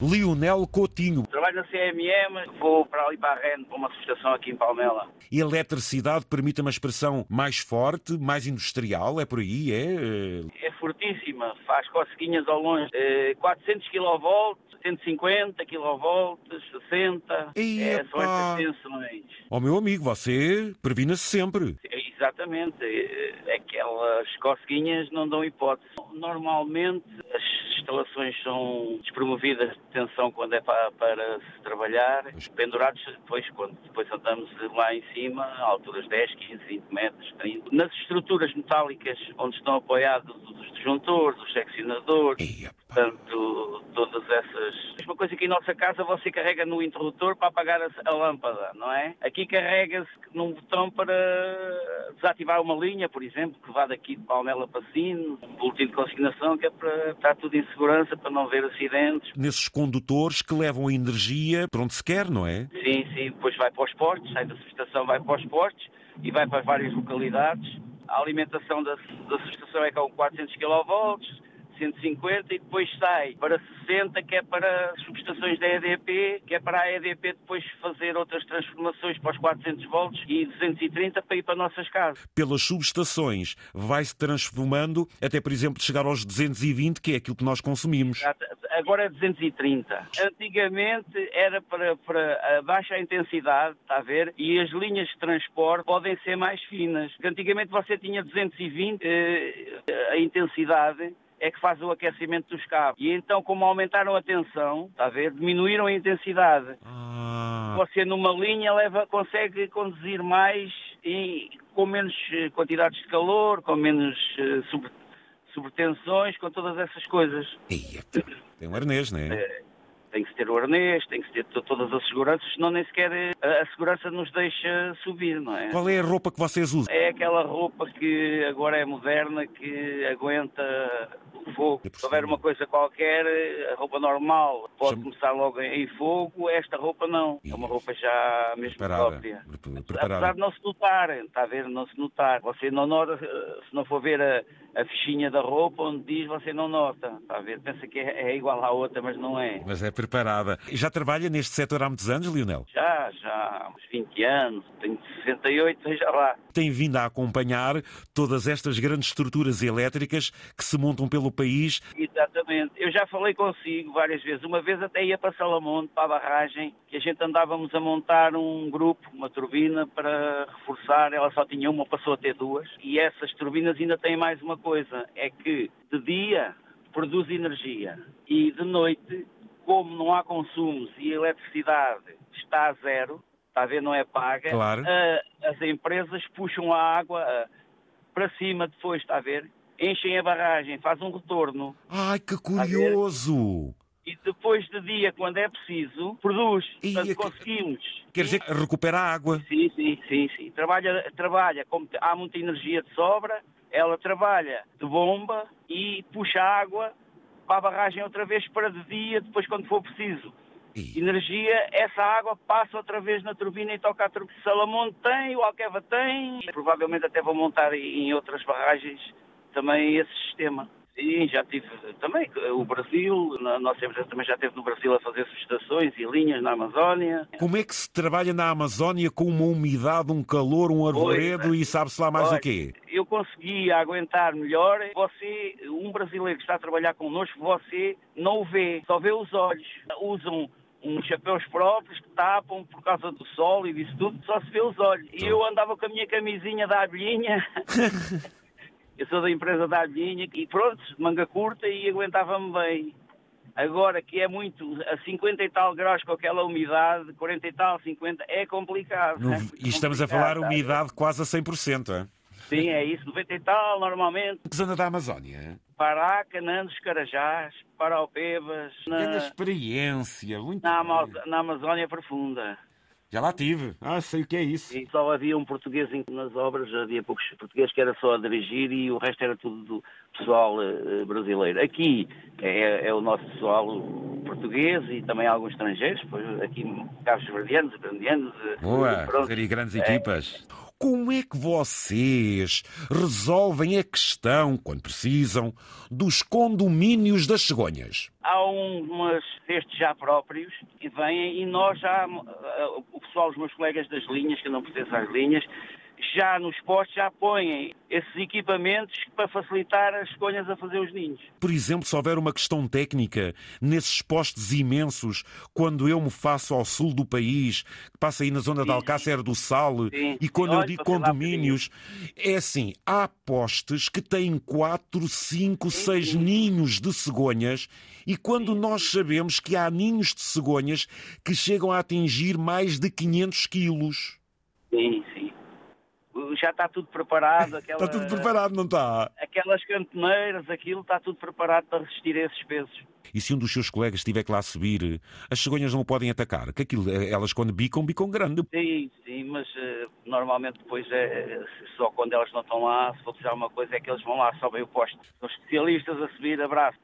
Lionel Coutinho. Trabalho na CMM, vou para ali para a REN, para uma subestação aqui em Palmela. Eletricidade, permite uma expressão mais forte, mais industrial, é por aí, é? É fortíssima, faz coceguinhas ao longe. Eh, 400 kV, 150 kV, 60. Ih, é, são essas tensões. Ó meu amigo, você previna-se sempre. É, Exatamente, é, aquelas coceguinhas não dão hipótese. Normalmente as instalações são despromovidas de tensão quando é para, para se trabalhar, pendurados depois quando depois andamos lá em cima, a alturas de 10, 15, 20 metros, 30. Nas estruturas metálicas onde estão apoiados os disjuntores, os seccionadores. Portanto, todas essas. Uma coisa que em nossa casa você carrega no interruptor para apagar a, lâmpada, não é? Aqui carrega-se num botão para desativar uma linha, por exemplo, que vá daqui de Palmela para Sino, um boletim de consignação que é para estar tudo em segurança, para não haver acidentes. Nesses condutores que levam a energia para onde se quer, não é? Sim, sim, depois vai para os postos, sai da subestação, vai para os postos e vai para várias localidades. A alimentação da, da subestação é com 400 kV, 150 e depois sai para 60, que é para as subestações da EDP, que é para a EDP depois fazer outras transformações para os 400 volts e 230 para ir para nossas casas. Pelas subestações vai-se transformando até, por exemplo, chegar aos 220, que é aquilo que nós consumimos. Agora é 230. Antigamente era para, para a baixa intensidade, está a ver? E as linhas de transporte podem ser mais finas. Antigamente você tinha 220, eh, a intensidade é que faz o aquecimento dos cabos. E então, como aumentaram a tensão, está a ver? Diminuíram a intensidade. Ah, Você numa linha leva, consegue conduzir mais e com menos eh, quantidades de calor, com menos eh, sobre, sobretensões, com todas essas coisas. epá. tem um arnês, não é? Tem que se ter o arnês, tem que se ter to- todas as seguranças, senão nem sequer eh, a, segurança nos deixa subir, não é? Qual é a roupa que vocês usam? É aquela roupa que agora é moderna, que aguenta o fogo. Se houver uma coisa qualquer, a roupa normal pode Chama- começar logo em, fogo, esta roupa não. É uma roupa já mesmo Preparada. própria. Pre- Apesar Preparada. de não se notar, está a ver? Não se notar. Você não nota, se não for ver a, a fichinha da roupa onde diz, você não nota. Está a ver? Pensa que é, é igual à outra, mas não é. Mas é preparada. Já trabalha neste setor há muitos anos, Lionel? Já, já há uns 20 anos, tenho 68, veja lá. Tem vindo a acompanhar todas estas grandes estruturas elétricas que se montam pelo país. Exatamente. Eu já falei consigo várias vezes. Uma vez até ia para Salamonte, para a barragem, que a gente andávamos a montar um grupo, uma turbina, para reforçar. Ela só tinha uma, passou a ter duas. E essas turbinas ainda têm mais uma coisa, é que de dia produz energia e de noite, como não há consumos e a eletricidade está a zero, está a ver, não é paga, Claro. a- as empresas puxam a água para cima depois, está a ver? Enchem a barragem, faz um retorno Ai, que curioso! e depois de dia, quando é preciso, produz. Ih, Portanto, conseguimos. Quer dizer recupera a água. Sim, sim, sim, sim. Trabalha, trabalha, como há muita energia de sobra, ela trabalha de bomba e puxa água para a barragem outra vez para de dia, depois quando for preciso. Energia, essa água passa outra vez na turbina e toca a turbina. Salamonte tem, o Alqueva tem, e provavelmente até vão montar em outras barragens também esse sistema. Sim, já tive também o Brasil, a nossa empresa também já esteve no Brasil a fazer subestações e linhas na Amazónia. Como é que se trabalha na Amazónia com uma umidade, um calor, um arvoredo e sabe-se lá mais Olha, o quê? Eu consegui aguentar melhor. Você, um brasileiro que está a trabalhar connosco, você não o vê, só vê os olhos. Usam uns chapéus próprios que tapam por causa do sol e disso tudo, só se vê os olhos. E eu andava com a minha camisinha da abelhinha. eu sou da empresa da abelhinha e pronto, manga curta e aguentava-me bem. Agora que é muito, a 50 e tal graus com aquela umidade, 40 e tal, 50, é complicado. No- né? e estamos a Complicado, falar tá? umidade quase a 100%. É? Sim, é isso, 90 e tal, normalmente. Que zona da Amazónia? Pará, Canandos, Carajás, Paraupebas, na, experiência, muito na, bem. Ama- na Amazónia Profunda. Já lá tive. Ah, sei o que é isso. E só havia um português nas obras, havia poucos portugueses que era só a dirigir e o resto era tudo do pessoal eh, brasileiro. Aqui é, é o nosso pessoal português e também alguns estrangeiros, pois aqui cabos verdianos, ucranianos. eh, Boa, pronto. aí grandes É. equipas. Como é que vocês resolvem a questão, quando precisam, dos condomínios das cegonhas? Há umas destes já próprios e vêm e nós já, eh, o pessoal, os meus colegas das linhas, que não pertencem às linhas, já nos postos já põem esses equipamentos para facilitar as escolhas a fazer os ninhos. Por exemplo, se houver uma questão técnica nesses postos imensos, quando eu me faço ao sul do país, que passa aí na zona sim, de Alcácer do Sal, sim, e quando eu digo condomínios, é assim, há postes que têm quatro, cinco, sim, seis ninhos de cegonhas e quando nós sabemos que há ninhos de cegonhas que chegam a atingir mais de 500 quilos. Sim, sim já está tudo preparado. Aquela, está tudo preparado, não está? Aquelas cantoneiras, aquilo está tudo preparado para resistir a esses pesos. E se um dos seus colegas estiver que lá subir, as cegonhas não o podem atacar? Que aquilo, elas quando bicam, bicam grande. Sim, sim, mas uh, normalmente depois é só quando elas não estão lá, se for precisar alguma coisa, é que eles vão lá, sobem o posto. São especialistas a subir, abraço.